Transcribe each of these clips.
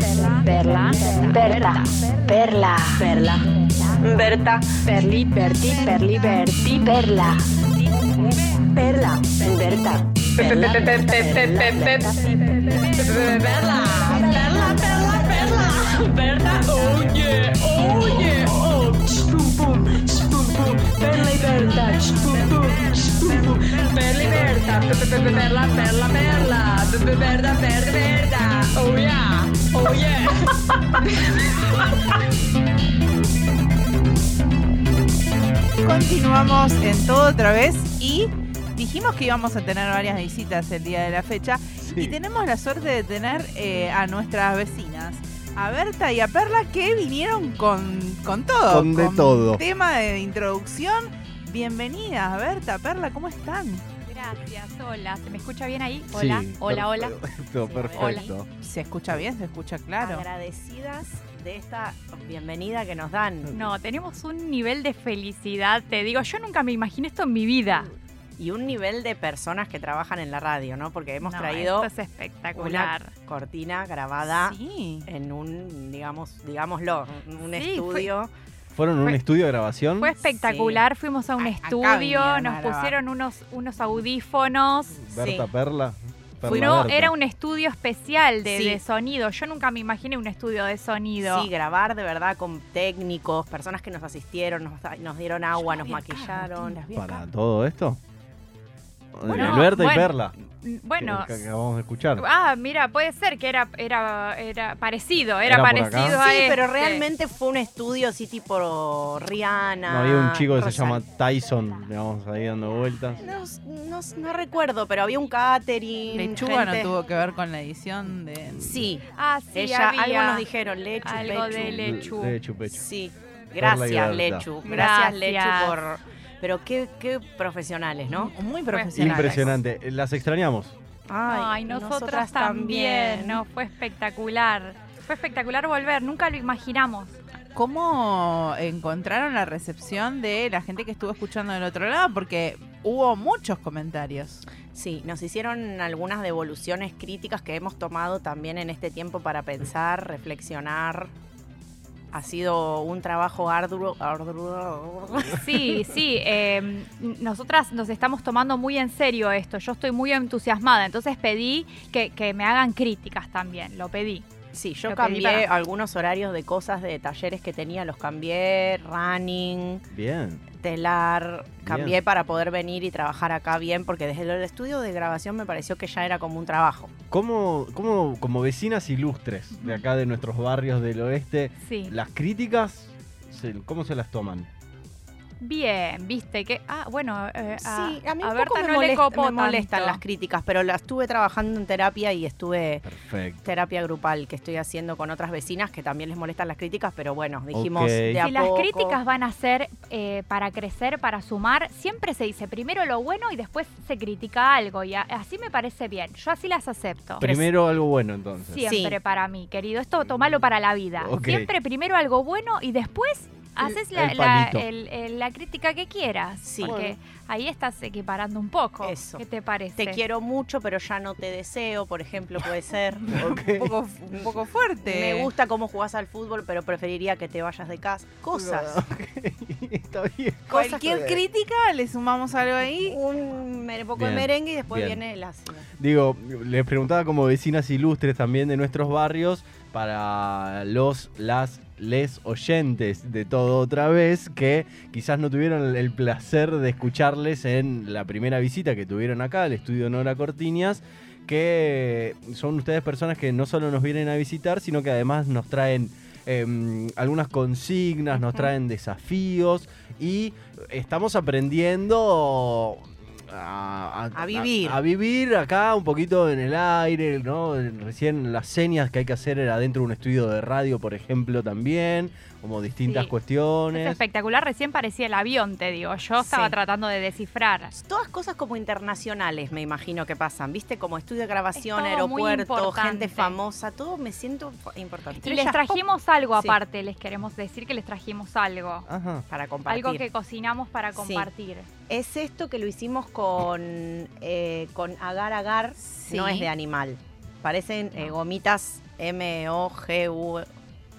Perla, Berta, Perla, Perla, Berta, Perli, Berti, Perli, Berti, Perla, Perla, Berta, Perla, Perla, Perla, Perla, Berta, oh yeah, oh yeah, oh, Perla y Berta, spum pum, spum pum, Perla Perla, Perla, Perla, Berta, Berta, Berta, oh yeah, oh yeah. Continuamos en todo otra vez y dijimos que íbamos a tener varias visitas el día de la fecha y tenemos la suerte de tener eh, a nuestras vecinas, a Berta y a Perla, que vinieron con, con todo. Con de todo. Tema de introducción. Bienvenidas, Berta, Perla, ¿cómo están? Gracias, hola. ¿Se me escucha bien ahí? Hola, Sí, hola, hola. Perfecto, perfecto. ¿Se escucha bien? ¿Se escucha claro? Agradecidas de esta bienvenida que nos dan. No, tenemos un nivel de felicidad, te digo, yo nunca me imaginé esto en mi vida. Y un nivel de personas que trabajan en la radio, ¿no? Porque hemos No, traído Esto es espectacular. una cortina grabada Sí. en un, digamos, digámoslo, un Sí, estudio. ¿Fueron a un Fue- estudio de grabación? Fue espectacular, fuimos a un A- acá estudio, a nos pusieron unos, unos audífonos. Berta Sí. Perla. Perla No, Berta. era un estudio especial de, Sí. de sonido. Yo nunca me imaginé un estudio de sonido. Sí, grabar de verdad con técnicos, personas que nos asistieron, nos, nos dieron agua, nos maquillaron. ¿Para todo esto? Bueno, Berta y Perla. Bueno, Que, que acabamos de escuchar. ah, mira, puede ser que era, era, era parecido, era, parecido a Sí, pero este. realmente fue un estudio así tipo Rihanna. No, había un chico que se llama Tyson, digamos, ahí dando vueltas. No, no, no recuerdo, pero había un catering. Lechuga gente- no tuvo que ver con la edición de... Sí, Ah, sí, ella, había algo nos dijeron, Lechu, algo Pechu. de Lechu. Lechu, pechu. Sí, gracias. Lechu, gracias Lechu por... Pero qué, qué profesionales, ¿no? Muy profesional. Impresionante. Las extrañamos. Ay, nosotras, también. No, fue espectacular. Fue espectacular volver, nunca lo imaginamos. ¿Cómo encontraron la recepción de la gente que estuvo escuchando del otro lado? Porque hubo muchos comentarios. Sí, nos hicieron algunas devoluciones críticas que hemos tomado también en este tiempo para pensar, reflexionar. Ha sido un trabajo arduo. arduo- Sí, sí, eh, nosotras nos estamos tomando muy en serio esto. Yo estoy muy entusiasmada, entonces pedí que, que me hagan críticas también, lo pedí. Sí, yo cambié para- algunos horarios de cosas de talleres que tenía, los cambié, running, Bien. telar, cambié Bien. para poder venir y trabajar acá bien, porque desde el estudio de grabación me pareció que ya era como un trabajo. ¿Cómo, cómo, como vecinas ilustres de acá de nuestros barrios del oeste, Sí. las críticas, ¿cómo se las toman? Bien, viste que. Ah, bueno, eh, a, sí, a mí a un Berta poco me, no le molesta- copó me molestan tanto. las críticas, pero la estuve trabajando en terapia y estuve Perfecto. terapia grupal que estoy haciendo con otras vecinas que también les molestan las críticas, pero bueno, dijimos Ok. de a Si las críticas van a ser eh, para crecer, para sumar, siempre se dice primero lo bueno y después se critica algo. Y a- así me parece bien. Yo así las acepto. Primero algo bueno entonces. Siempre Sí. para mí, querido. Esto tomalo para la vida. Siempre primero algo bueno y después haces la, el la- palito. el- el- la crítica que quieras. Sí. Porque ahí estás equiparando un poco. Eso. ¿Qué te parece? Te quiero mucho, pero ya no te deseo, por ejemplo, puede ser. Un poco, un poco fuerte. Me gusta cómo jugás al fútbol, pero preferiría que te vayas de casa. Cosas. Está bien. Cualquier crítica, le sumamos algo ahí. Un poco de merengue y después bien. viene el ácido. Digo, les preguntaba como vecinas ilustres también de nuestros barrios, para los, las, les oyentes de todo otra vez, que quizás no tuvieron el placer de escucharles en la primera visita que tuvieron acá, al estudio Nora Cortiñas, que son ustedes personas que no solo nos vienen a visitar, sino que además nos traen em, algunas consignas, nos traen desafíos y estamos aprendiendo a, A vivir. A, vivir acá un poquito en el aire, ¿no? Recién las señas que hay que hacer era dentro de un estudio de radio, por ejemplo, también, como distintas Sí. Es cuestiones. espectacular, recién parecía el avión, te digo. Yo estaba Sí. tratando de descifrar. Todas cosas como internacionales, me imagino que pasan, ¿viste? Como estudio de grabación, aeropuerto, gente famosa, todo me siento importante. Y les trajimos algo Sí. aparte, les queremos decir que les trajimos algo. Ajá. para compartir. Algo que cocinamos para Sí. compartir. Es esto que lo hicimos con, eh, con agar agar, Sí. no es de animal. parecen eh, gomitas M-O-G-U,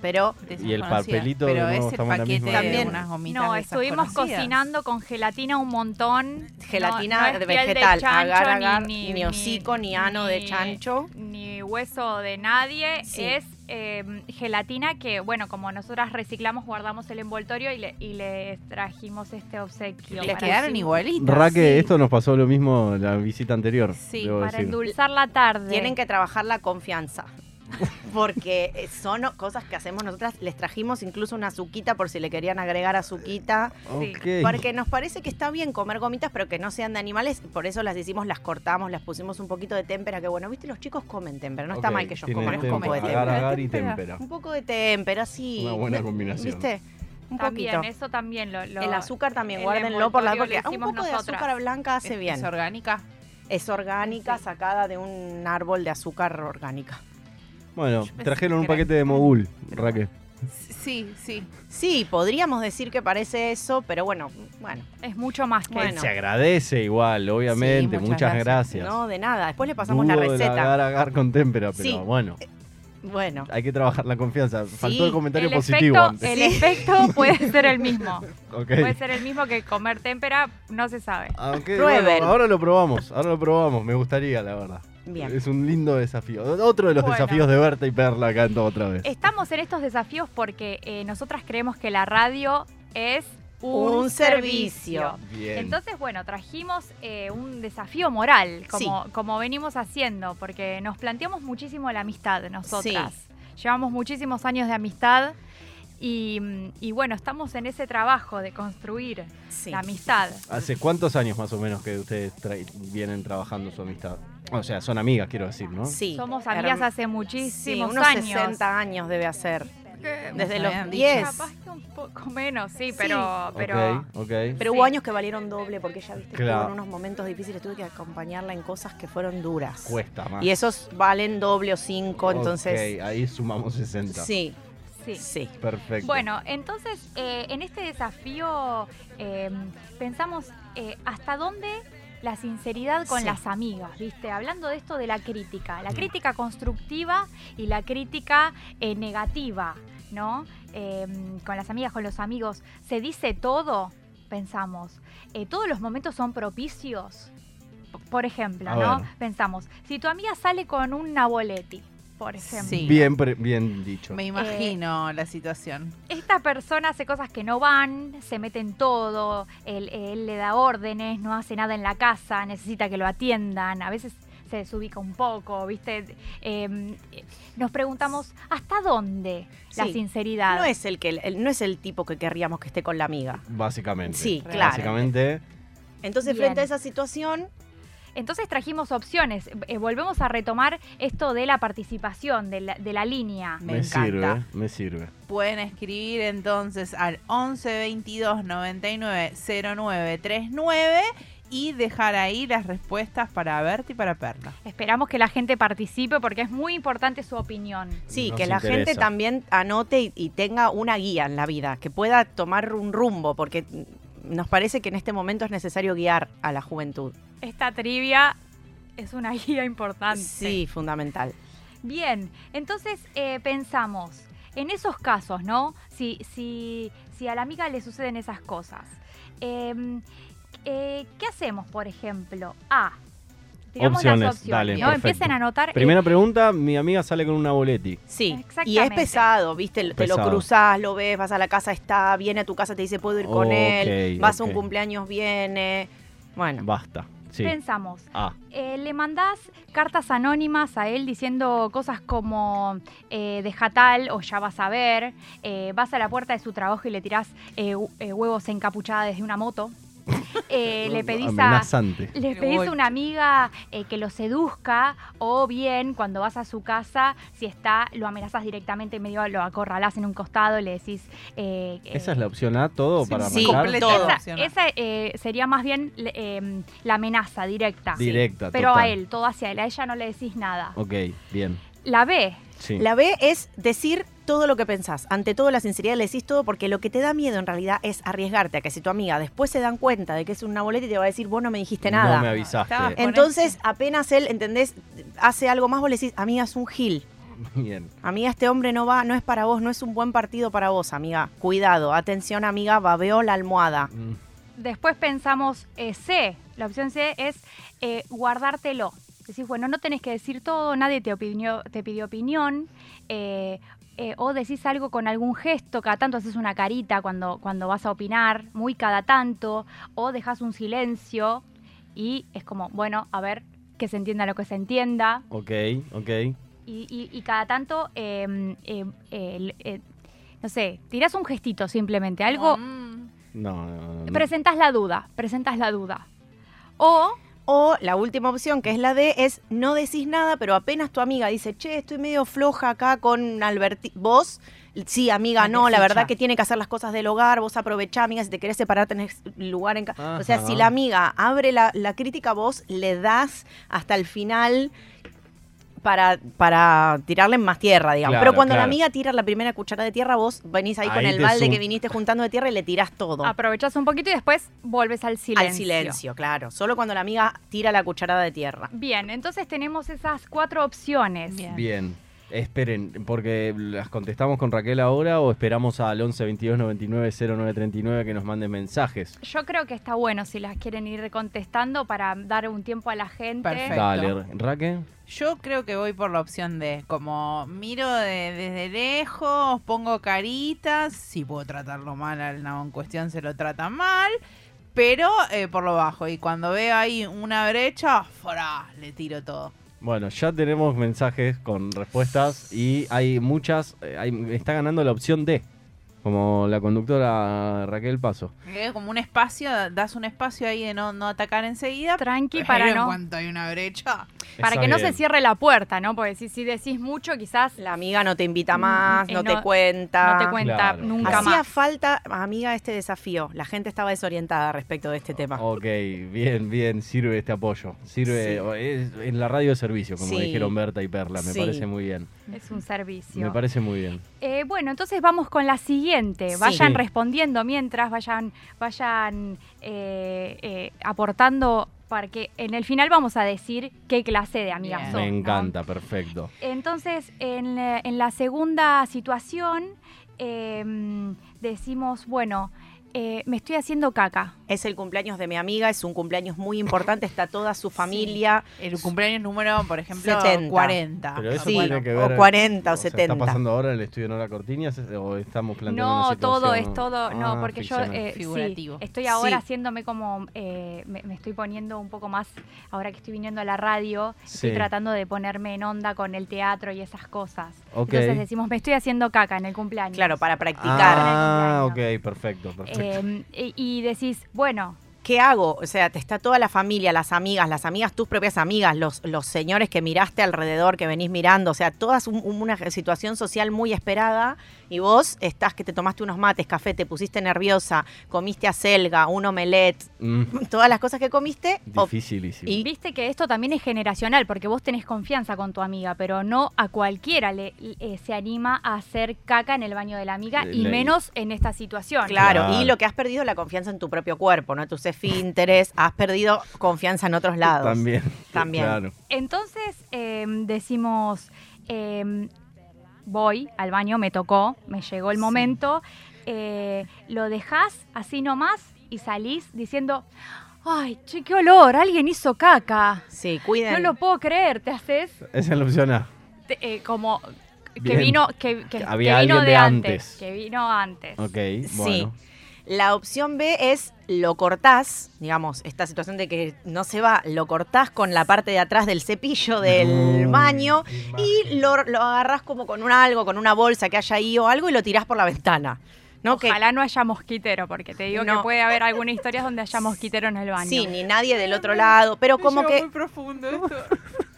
pero Y el papelito de Pero nuevo es el estamos en la paquete También- unas gomitas No, estuvimos cocinando con gelatina un montón. gelatina No- no es de vegetal, chancho, agar, agar, ni, ni, hocico, ni ano de ni- chancho. Ni hueso de nadie. Sí. Es eh, gelatina que, bueno, como nosotras reciclamos, guardamos el envoltorio y le, y les trajimos este obsequio. Les quedaron igualitas. Raque, sí. esto nos pasó lo mismo la visita anterior. Sí, Para decir. endulzar la tarde. Tienen que trabajar la confianza. Porque eh, son cosas que hacemos nosotras. Les trajimos incluso una azuquita por si le querían agregar azuquita. Sí. Ok. Porque nos parece que está bien comer gomitas, pero que no sean de animales. Por eso las hicimos, las cortamos, las pusimos un poquito de témpera. Que bueno, viste, los chicos comen témpera. No está mal que ellos tienen coman un témpera, poco de agar, témpera. agar y Témpera. témpera. Un poco de témpera, sí. Una buena combinación. ¿Viste? Un También, poquito. eso también lo. lo- el azúcar también, el guárdenlo por la porque un poco de azúcar blanca hace ¿Es- bien. ¿Es orgánica? Es orgánica, Sí. sacada de un árbol de azúcar orgánica. Bueno, trajeron un paquete de mogul, Raque. Sí, sí. Sí, podríamos decir que parece eso, pero bueno, bueno, Es mucho más que Bueno. Se agradece igual, obviamente. muchas muchas gracias. gracias. no de nada. Después le pasamos la Dudo receta. agar, agar con témpera, pero Sí. bueno, Bueno, hay que trabajar la confianza. Faltó el comentario el positivo efecto, antes. el efecto puede ser el mismo. Puede ser el mismo que comer témpera, no se sabe. Aunque, Prueben. bueno, ahora lo probamos, ahora lo probamos, me gustaría, la verdad. Bien. Es un lindo desafío. Otro de los Bueno. desafíos de Berta y Perla acá en todo otra vez. Estamos en estos desafíos porque eh, nosotras creemos que la radio es un, Un servicio. Bien. Entonces, bueno, trajimos eh, un desafío moral, como, como venimos haciendo, porque nos planteamos muchísimo la amistad nosotras. Llevamos muchísimos años de amistad y, y bueno, estamos en ese trabajo de construir Sí. la amistad. ¿Hace cuántos años más o menos que ustedes tra- vienen trabajando su amistad? O sea, son amigas, quiero decir, ¿no? Sí. Somos amigas hace Sí, muchísimos unos años. 60 años debe hacer. Que- Desde los habían 10. Capaz que un poco menos, sí, pero... pero Ok, ok. Pero Sí. hubo años que valieron doble porque ella, viste, Claro. estuvo en unos momentos difíciles. Tuve que acompañarla en cosas que fueron duras. Cuesta más. Y esos valen doble o cinco, entonces. Ok, ahí sumamos 60. Sí, sí. sí. Perfecto. Bueno, entonces eh, en este desafío eh, pensamos eh, hasta dónde la sinceridad con Sí. las amigas, ¿viste? Hablando de esto de la crítica, la Mm. crítica constructiva y la crítica eh, negativa, ¿no? Eh, con las amigas, con los amigos, ¿se dice todo? Pensamos. Eh, ¿Todos los momentos son propicios? P- Por ejemplo, A ¿no? ver. Pensamos, si tu amiga sale con un Naboletti, por ejemplo. Sí. Bien, pre- bien dicho. Me imagino la situación. esta persona hace cosas que no van, se mete en todo, él, él le da órdenes, no hace nada en la casa, necesita que lo atiendan, a veces se desubica un poco, ¿viste? Eh, nos preguntamos, ¿hasta dónde la Sí. sinceridad? No es el que el- no es el tipo que querríamos que esté con la amiga. Básicamente. Sí, claro. Básicamente, Entonces, Bien. frente a esa situación, Entonces trajimos opciones, eh, volvemos a retomar esto de la participación, de la, de la línea. Me me, encanta. sirve, me sirve. Pueden escribir entonces al 11 22 99 09 39 y dejar ahí las respuestas para Berta y para Perla. Esperamos que la gente participe porque es muy importante su opinión. sí, Nos que la interesa. gente también anote y, y tenga una guía en la vida, que pueda tomar un rumbo, porque nos parece que en este momento es necesario guiar a la juventud. Esta trivia es una guía importante. Sí, fundamental. Bien, entonces eh, pensamos, en esos casos, ¿no? Si, si, si a la amiga le suceden esas cosas, em, eh, ¿qué hacemos, por ejemplo? A. Tiramos Opciones, las opciones, dale, ¿no? Empiecen a anotar. eh, Primera pregunta, mi amiga sale con una boletti. Sí, y es Exactamente. pesado, ¿viste? Te lo cruzás, lo ves, vas a la casa, está, viene a tu casa, te dice, puedo ir con él, vas a un cumpleaños, viene. Bueno, Basta. Sí. Pensamos, Ah, eh, le mandás cartas anónimas a él diciendo cosas como eh, deja tal o ya vas a ver, eh, vas a la puerta de su trabajo y le tirás eh, hu- huevos encapuchadas desde una moto, Eh, le pedís a, le pedís a una amiga eh, que lo seduzca o bien cuando vas a su casa, si está, lo amenazas directamente y medio lo acorralás en un costado y le decís... eh, Esa es la opción A, todo para sí, completa. todo. Esa- esa, esa, eh, sería más bien eh, la amenaza directa. Directa, Pero total. a él, todo hacia él. A ella no le decís nada. Ok, bien. La B. Sí. La B es decir todo lo que pensás. Ante todo, la sinceridad le decís todo porque lo que te da miedo en realidad es arriesgarte a que si tu amiga después se dan cuenta de que es una boleta y te va a decir, vos no me dijiste nada. No me avisaste. Entonces, apenas él, ¿entendés? Hace algo más, vos le decís, amiga, es un gil. Bien. Amiga, este hombre no va, no es para vos, no es un buen partido para vos, amiga. Cuidado, atención, amiga, babeó la almohada. Mm, Después pensamos eh, C. La opción C es eh, guardártelo. Decís, bueno, no tenés que decir todo, nadie te, opinió- te pidió opinión. eh, eh, o decís algo con algún gesto, cada tanto haces una carita cuando, cuando vas a opinar, muy cada tanto. O dejas un silencio y es como, bueno, a ver, que se entienda lo que se entienda. Ok, ok. Y, y- y cada tanto, eh, eh, eh, eh, no sé, tirás un gestito simplemente, algo, Mm. No, no, no. presentas la duda, presentas la duda. O O la última opción, que es la D, es no decís nada, pero apenas tu amiga dice, che, estoy medio floja acá con Alberti. Vos, sí, amiga, no, la verdad que tiene que hacer las cosas del hogar, vos aprovechá, amiga, si te querés separar tenés lugar en casa. O sea, si la amiga abre la, la crítica, vos le das hasta el final para, para tirarle en más tierra, digamos. Claro, pero cuando la amiga tira la primera cuchara de tierra, vos venís ahí, con Ahí el te balde que viniste juntando de tierra y le tirás todo. aprovechás un poquito y después vuelves al silencio. Al silencio, claro. Solo cuando la amiga tira la cucharada de tierra. Bien, entonces tenemos esas cuatro opciones. Bien. Bien. Esperen, porque las contestamos con Raquel ahora o esperamos al 11 22 99 09 39 que nos manden mensajes. Yo creo que está bueno si las quieren ir contestando para dar un tiempo a la gente. Perfecto. Dale, Raquel. Yo creo que voy por la opción D. Como miro de- desde lejos, pongo caritas. Si puedo tratarlo mal al nabo en cuestión, se lo trata mal. Pero eh, por lo bajo. Y cuando veo ahí una brecha, ¡fra! le tiro todo. Bueno, ya tenemos mensajes con respuestas y hay muchas. eh, hay- está ganando la opción D, como la conductora Raquel Paso. Es como un espacio, das un espacio ahí de no, no atacar enseguida. Tranqui para en no, cuanto hay una brecha, para que no bien. se cierre la puerta, ¿no? Porque si, si decís mucho, quizás La amiga no te invita más, Mm, eh, no, no- te cuenta. no te cuenta Claro. nunca Hacía más. falta, amiga, este desafío. La gente estaba desorientada respecto de este tema. Ok, bien, bien, sirve este apoyo. Sirve, Sí. o- es en la radio de servicio, como Sí. dijeron Berta y Perla. Me Sí. parece muy bien. es un servicio. Me parece muy bien. Eh, bueno, entonces vamos con la siguiente. Sí. Vayan Sí. respondiendo mientras, vayan, vayan eh, eh, aportando, porque en el final vamos a decir qué clase de amigas Bien. son. Me ¿no? encanta, perfecto. Entonces, en, la- en la segunda situación, eh, decimos, bueno, eh, me estoy haciendo caca. Es el cumpleaños de mi amiga, es un cumpleaños muy importante, está toda su familia. el cumpleaños número, por ejemplo, 70. 40. Pero eso Sí, tiene que ver. o 40 o sea, 70. ¿Está pasando ahora en el estudio Nora Cortiñas o estamos planteando No, todo es todo, no, Ah, porque yo eh, sí, Figurativo. estoy ahora Sí. haciéndome como, eh, me, me estoy poniendo un poco más, ahora que estoy viniendo a la radio, estoy tratando de ponerme en onda con el teatro y esas cosas. Entonces decimos, me estoy haciendo caca en el cumpleaños. Claro, para practicar. Ah, ok, perfecto, perfecto. Eh, y, y decís, bueno, ¿Qué hago? O sea, te está toda la familia, las amigas, las amigas, tus propias amigas, los, los señores que miraste alrededor, que venís mirando, o sea, toda un- una situación social muy esperada y vos estás que te tomaste unos mates, café, te pusiste nerviosa, comiste acelga, un omelette, Mm, todas las cosas que comiste. dificilísimo. y- viste que esto también es generacional, porque vos tenés confianza con tu amiga, pero no a cualquiera le, eh, se anima a hacer caca en el baño de la amiga, y menos en esta situación. Claro, Claro. y lo que has perdido es la confianza en tu propio cuerpo, ¿no? Tus esfínteres, has perdido confianza en otros lados. También. También. Claro. Entonces eh, decimos, eh, voy al baño, me tocó, me llegó el momento, eh, lo dejás así nomás y salís diciendo, ay, che, qué olor, alguien hizo caca. Sí, cuiden. No lo puedo creer, te haces Esa es la opción A. te- eh, como que Bien. vino, que, había que vino alguien de de antes, antes. que vino antes. Ok, bueno. La opción B es lo cortás, digamos, esta situación de que no se va, lo cortás con la parte de atrás del cepillo del No, baño y lo, lo agarrás como con un algo, con una bolsa que haya ahí o algo y lo tirás por la ventana. ¿no? Que- Ojalá no haya mosquitero, porque te digo No. que puede haber alguna historia donde haya mosquitero en el baño. sí, ni nadie del otro lado, pero como que muy profundo esto.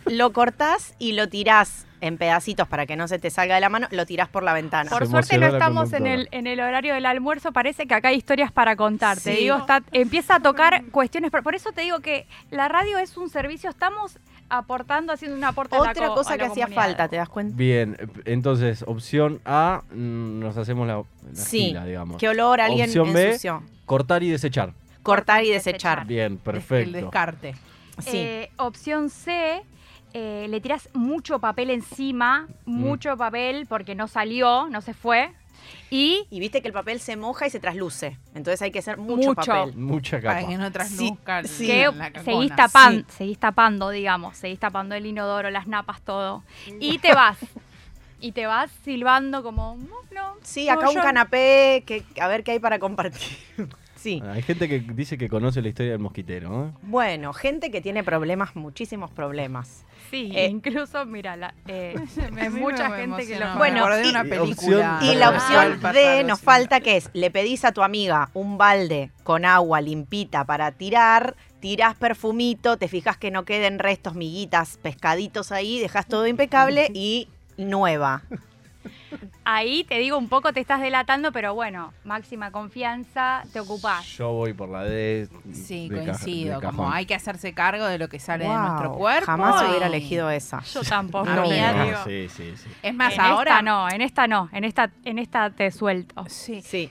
lo cortás y lo tirás en pedacitos para que no se te salga de la mano, lo tirás por la ventana. Por Se suerte no la estamos en el, en el horario del almuerzo, parece que acá hay historias para contar. Te digo, está, empieza a tocar cuestiones, por por eso te digo que la radio es un servicio, estamos aportando, haciendo un aporte a la Otra co- cosa a que la hacía comunidad. falta, ¿te das cuenta? Bien, entonces, opción A, mm, nos hacemos la, la Sí, gila, digamos. ¿Qué olor alguien Opción B. ensució? Cortar y desechar. Cortar y Desechar. Bien, El perfecto. descarte. Sí. Eh, opción C, eh, le tiras mucho papel encima, Mm. mucho papel porque no salió, no se fue. Y Y viste que el papel se moja y se trasluce. Entonces hay que hacer mucho, Mucho. papel. Mucha capa. Para que no trasluzca el- sí. que la cacona. seguís, tapan- Sí. seguís tapando, digamos, seguís tapando el inodoro, las napas, todo. Y te vas. y te vas silbando como, no, no. Sí, acá un canapé, que, a ver qué hay para compartir. Sí. Hay gente que dice que conoce la historia del mosquitero. ¿eh? Bueno, gente que tiene problemas, muchísimos problemas. Sí, Eh, incluso, mira, la, eh, mucha me gente que lo Bueno, y- una película. opción- Y la Ah. opción Pasar D nos sin- falta que es, le pedís a tu amiga un balde con agua limpita para tirar, tirás perfumito, te fijas que no queden restos, miguitas, pescaditos ahí, dejas todo impecable y nueva. Ahí te digo un poco, te estás delatando, pero bueno, máxima confianza, te ocupás. Yo voy por la D. Sí, de caja- coincido. de como hay que hacerse cargo de lo que sale de nuestro cuerpo. Jamás y- hubiera elegido esa. Yo tampoco, no. digo. Sí, sí, sí. Es más, en ahora esta no, en esta no, en esta, en esta te suelto. Sí. Sí.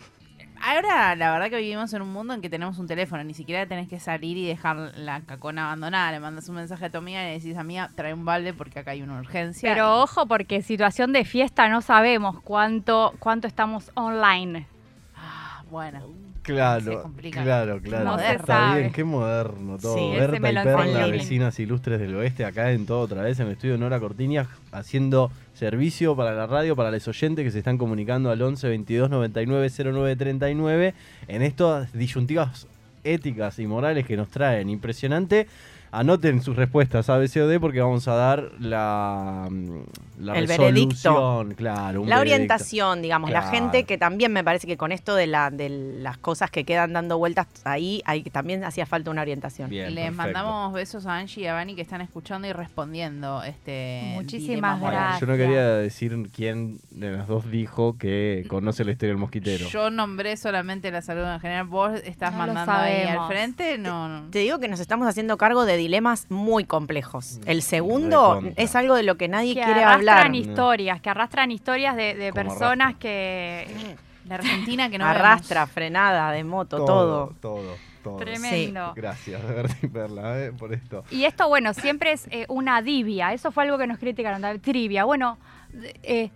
Ahora, la verdad que vivimos en un mundo en que tenemos un teléfono, ni siquiera tenés que salir y dejar la cacona abandonada. Le mandas un mensaje a tu amiga y le decís, amiga, trae un balde porque acá hay una urgencia. Pero Y- ojo, porque situación de fiesta no sabemos cuánto, cuánto estamos online. Ah, bueno. Claro, claro, claro. No Está sabe. bien, qué moderno todo. Sí, Berta me y lo Perla, vecinas ilustres del oeste, acá en todo otra vez, en el estudio Nora Cortiñas, haciendo servicio para la radio, para los oyentes que se están comunicando al 11 22 99 09 39 en estas disyuntivas éticas y morales que nos traen. Impresionante. Anoten sus respuestas A, B, C o D porque vamos a dar la, mm, la El veredicto. claro. un La veredicto. orientación, digamos, la gente que también me parece que con esto de, la, de las cosas que quedan dando vueltas ahí, hay, también hacía falta una orientación. Bien, Les perfecto. mandamos besos a Angie y a Vani que están escuchando y respondiendo este Muchísimas gracias. Yo no quería decir quién de las dos dijo que conoce la historia del mosquitero. Yo nombré solamente la salud en general. Vos estás No mandando ahí al frente. No, no. Te digo que nos estamos haciendo cargo de dilemas muy complejos. El segundo es algo de lo que nadie que quiere arrastran historias, que arrastran historias de, de personas arrastra. que... La Argentina que no Arrastra, frenada, de moto, todo. Todo, todo. Tremendo. Gracias, Berta y Perla, eh, por esto. Y esto, bueno, siempre es eh, una divia. Eso fue algo que nos criticaron, la trivia. Bueno, eh,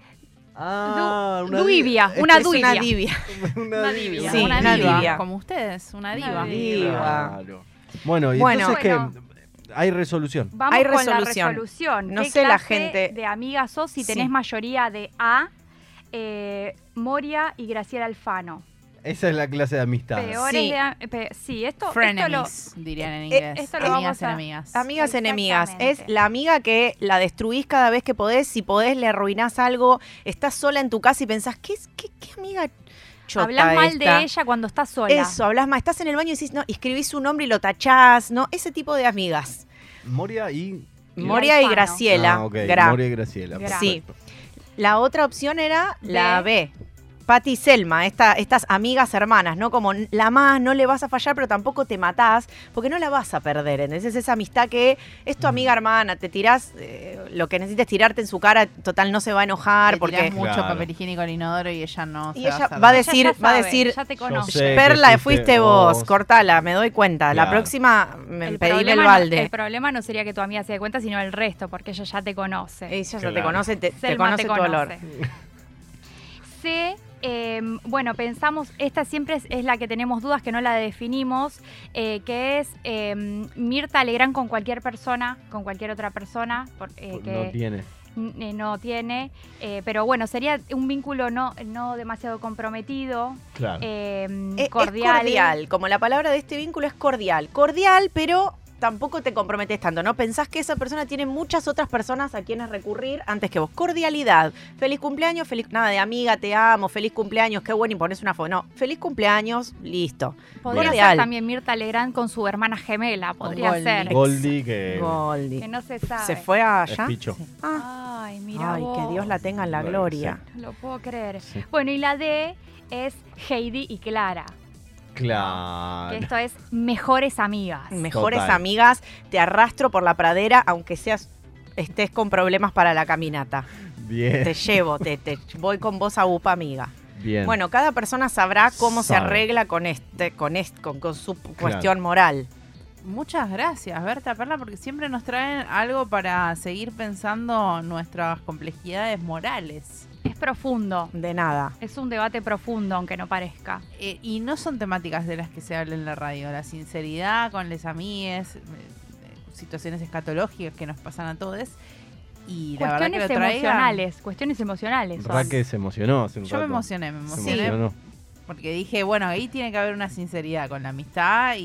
Ah, Du- duivia, una Es una duivia. divia. Una divia. Sí, una, una diva, divia. Como ustedes, una Una diva. diva. Claro. Bueno, y Bueno. entonces Bueno. Hay resolución. Vamos Hay con resolución. la resolución. No ¿Qué sé la gente- de amigas sos si Sí. tenés mayoría de A, eh, Moria y Graciela Alfano. Esa es la clase de amistad. Peores Sí. de... pe- sí, esto, esto lo... Frenemies, dirían en Eh, inglés. esto lo Amigas vamos a- enemigas. Amigas enemigas. Es la amiga que la destruís cada vez que podés. Si podés, le arruinás algo. Estás sola en tu casa y pensás, ¿qué, es- qué, qué amiga chota Hablas mal esta? de ella cuando estás sola. Eso, hablas más. Estás en el baño y decís, no, escribís su nombre y lo tachás, ¿no? Ese tipo de amigas. Moria y. Moria y. Graciela. Ah. Moria y Graciela. Gra. Sí. La otra opción era la B. B. Pati y Selma, esta- estas amigas hermanas, ¿no? Como la más, no le vas a fallar, pero tampoco te matás, porque no la vas a perder. Entonces, esa amistad que es tu amiga hermana, te tirás eh, lo que necesites tirarte en su cara, total, no se va a enojar, porque. tirás mucho Claro. papel higiénico al inodoro y ella no Y se ella va a va a nada. decir- va a decir, Ya te conozco. sé. Perla, fuiste fuiste vos, vos. cortala, me doy cuenta. La próxima me El pedile el problema no- balde. el problema no sería que tu amiga se dé cuenta, sino el resto, porque ella ya te conoce. Ella ya te conoce, te, te Selma conoce tu olor. C, eh, bueno, pensamos, esta siempre es, es la que tenemos dudas, que no la definimos, eh, que es eh, Mirta Legrand con cualquier persona, con cualquier otra persona, por- eh, que No tiene. eh, no tiene, eh, pero bueno, sería un vínculo no, no demasiado comprometido, Claro. eh, Eh, Es cordial. cordial, como la palabra de este vínculo es cordial. Cordial, pero tampoco te comprometes tanto, ¿no? Pensás que esa persona tiene muchas otras personas a quienes recurrir antes que vos. Cordialidad. Feliz cumpleaños, feliz nada de amiga, te amo, feliz cumpleaños, qué bueno y pones una foto. No, feliz cumpleaños, listo. Podría Cordial. ser también Mirta Legrand con su hermana gemela, podría Goldie. ser. Goldie que. Goldie. Que no se sabe. Se fue allá. Sí. Ah, Ay, mira ay, que. Dios la tenga en la gloria. No lo puedo creer. Sí. Bueno, y la D es Heidi y Clara. Claro. Que esto es mejores amigas. Mejores Total. amigas, te arrastro por la pradera, aunque seas estés con problemas para la caminata. Bien. Te llevo, te, te voy con vos a UPA, amiga. Bien. Bueno, cada persona sabrá cómo se arregla con este, con este, con, con su cuestión moral. Muchas gracias, Berta Perla, porque siempre nos traen algo para seguir pensando nuestras complejidades morales. Es profundo. De nada. Es un debate profundo, aunque no parezca. Eh, y no son temáticas de las que se habla en la radio. La sinceridad con les amigues, eh, situaciones escatológicas que nos pasan a todos. Y la verdad que Cuestiones lo emocionales. Cuestiones emocionales. son. Raque se emocionó hace un Yo me emocioné, me Se emocioné. emocionó. Porque dije, bueno, ahí tiene que haber una sinceridad con la amistad y,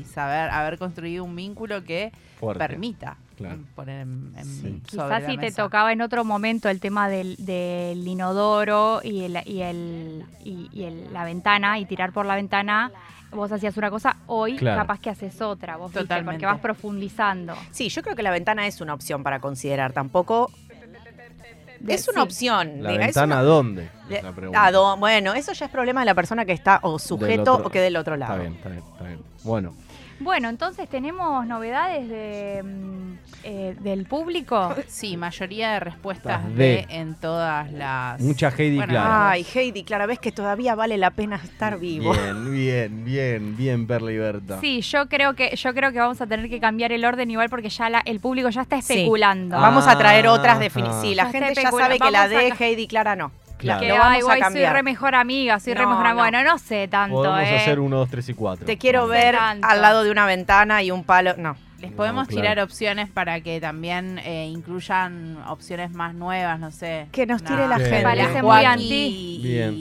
y saber haber construido un vínculo que Fuerte. permita Claro. poner en, en- Sí. sobre Quizás la si te tocaba en otro momento el tema del, del inodoro y, el, y, el, y, y el- la ventana y tirar por la ventana, vos hacías una cosa, hoy Claro. capaz que haces otra, vos viste, porque vas profundizando. Sí, yo creo que la ventana es una opción para considerar. Tampoco es una sí. opción. ¿La diga, es ventana una- dónde? Es la pregunta. ah, do- bueno, eso ya es problema de la persona que está o sujeto otro- o que del otro lado. Está bien, está bien, está bien. Bueno, Bueno, entonces tenemos novedades de, mm, eh, del público. Sí, mayoría de respuestas de en todas las. Mucha Heidi Clara. Ay, Heidi, Clara, ves que todavía vale la pena estar vivo. bien, bien, bien, bien, Perla y Berta. Sí, yo creo que yo creo que vamos a tener que cambiar el orden igual porque ya la- el público ya está Sí. especulando. Ah. Vamos a traer otras definiciones. Sí, la Ya gente ya sabe que la a de Heidi Clara no. Claro. que Lo ay, vamos a guay, soy re mejor amiga, soy re No, mejor amiga. no. Bueno, no sé tanto, Podemos ¿eh? hacer 1, 2, 3 y 4. Te quiero ver tanto. al lado de una ventana y un palo. No. Les No, podemos claro. tirar opciones para que también eh, incluyan opciones más nuevas, no sé. Que nos tire la gente. Parece muy anti. Bien.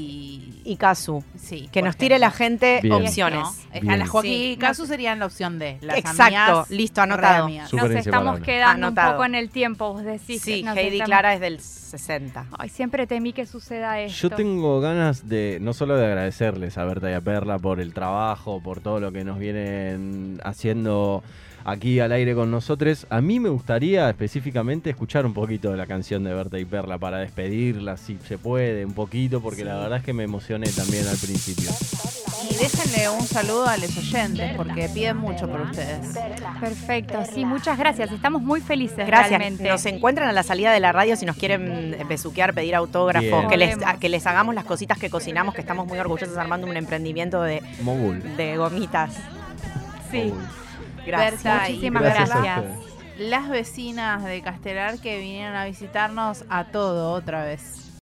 Y, Kazu. sí, Que nos tire la gente Bien. opciones. Bien. la Joaquín Sí. y Casu serían la opción D. Las Exacto, amigas listo, anotado. Nos estamos quedando Anotado. un poco en el tiempo, vos decís. Sí, nos Heidi estamos- Clara es del 60. Ay, siempre temí que suceda esto. Yo tengo ganas de, no solo de agradecerles a Berta y a Perla por el trabajo, por todo lo que nos vienen haciendo aquí al aire con nosotros. A mí me gustaría específicamente escuchar un poquito de la canción de Berta y Perla para despedirla, si se puede, un poquito, porque la verdad es que me emocioné también al principio. Y déjenle un saludo a los oyentes porque piden mucho por ustedes. Perfecto, sí, muchas gracias. Estamos muy felices Gracias. realmente. Nos encuentran a la salida de la radio si nos quieren besuquear, pedir autógrafos, que les, que les hagamos las cositas que cocinamos, que estamos muy orgullosos armando un emprendimiento de, Mogul. de gomitas. Sí, Mogul. Gracias. Berta, Muchísimas Gracias gracias. Las vecinas de Castelar que vinieron a visitarnos a todo otra vez.